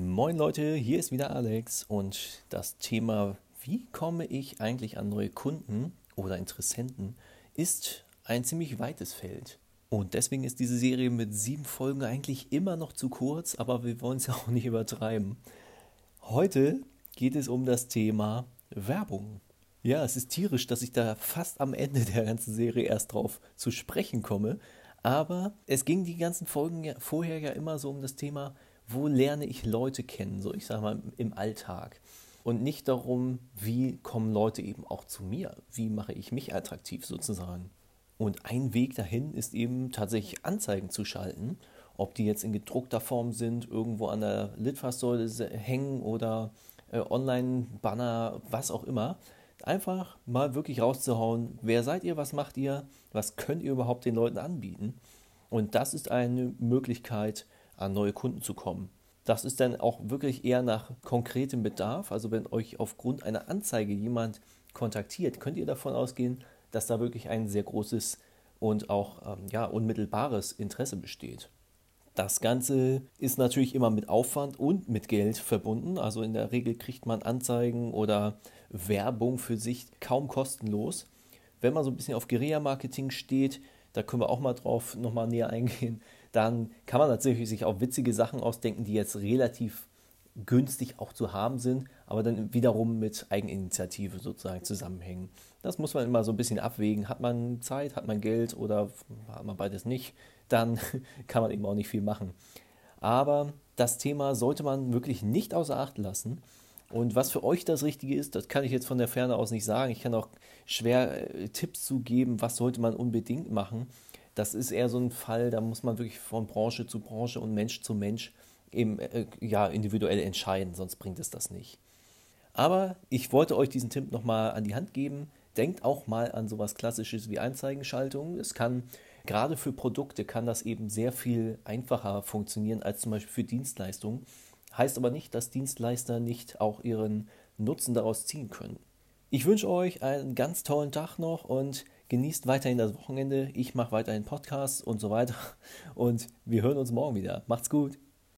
Moin Leute, hier ist wieder Alex und das Thema, wie komme ich eigentlich an neue Kunden oder Interessenten, ist ein ziemlich weites Feld. Und deswegen ist diese Serie mit sieben Folgen eigentlich immer noch zu kurz, aber wir wollen es ja auch nicht übertreiben. Heute geht es um das Thema Werbung. Ja, es ist tierisch, dass ich da fast am Ende der ganzen Serie erst drauf zu sprechen komme. Aber es ging die ganzen Folgen vorher ja immer so um das Thema, wo lerne ich Leute kennen, so ich sage mal im Alltag. Und nicht darum, wie kommen Leute eben auch zu mir, wie mache ich mich attraktiv sozusagen. Und ein Weg dahin ist eben tatsächlich Anzeigen zu schalten, ob die jetzt in gedruckter Form sind, irgendwo an der Litfaßsäule hängen oder äh, Online-Banner, was auch immer. Einfach mal wirklich rauszuhauen, wer seid ihr, was macht ihr, was könnt ihr überhaupt den Leuten anbieten. Und das ist eine Möglichkeit, an neue Kunden zu kommen. Das ist dann auch wirklich eher nach konkretem Bedarf. Also wenn euch aufgrund einer Anzeige jemand kontaktiert, könnt ihr davon ausgehen, dass da wirklich ein sehr großes und auch ähm, ja, unmittelbares Interesse besteht. Das Ganze ist natürlich immer mit Aufwand und mit Geld verbunden. Also in der Regel kriegt man Anzeigen oder Werbung für sich kaum kostenlos. Wenn man so ein bisschen auf Guerilla-Marketing steht, da können wir auch mal drauf nochmal näher eingehen, dann kann man natürlich sich auch witzige Sachen ausdenken, die jetzt relativ günstig auch zu haben sind, aber dann wiederum mit Eigeninitiative sozusagen zusammenhängen. Das muss man immer so ein bisschen abwägen. Hat man Zeit, hat man Geld oder hat man beides nicht, dann kann man eben auch nicht viel machen. Aber das Thema sollte man wirklich nicht außer Acht lassen. Und was für euch das Richtige ist, das kann ich jetzt von der Ferne aus nicht sagen. Ich kann auch schwer äh, Tipps zugeben, was sollte man unbedingt machen das ist eher so ein Fall, da muss man wirklich von Branche zu Branche und Mensch zu Mensch eben äh, ja, individuell entscheiden, sonst bringt es das nicht. Aber ich wollte euch diesen Tipp nochmal an die Hand geben. Denkt auch mal an sowas Klassisches wie Einzeigenschaltung. Es kann, gerade für Produkte, kann das eben sehr viel einfacher funktionieren als zum Beispiel für Dienstleistungen. Heißt aber nicht, dass Dienstleister nicht auch ihren Nutzen daraus ziehen können. Ich wünsche euch einen ganz tollen Tag noch und Genießt weiterhin das Wochenende. Ich mache weiterhin Podcasts und so weiter. Und wir hören uns morgen wieder. Macht's gut.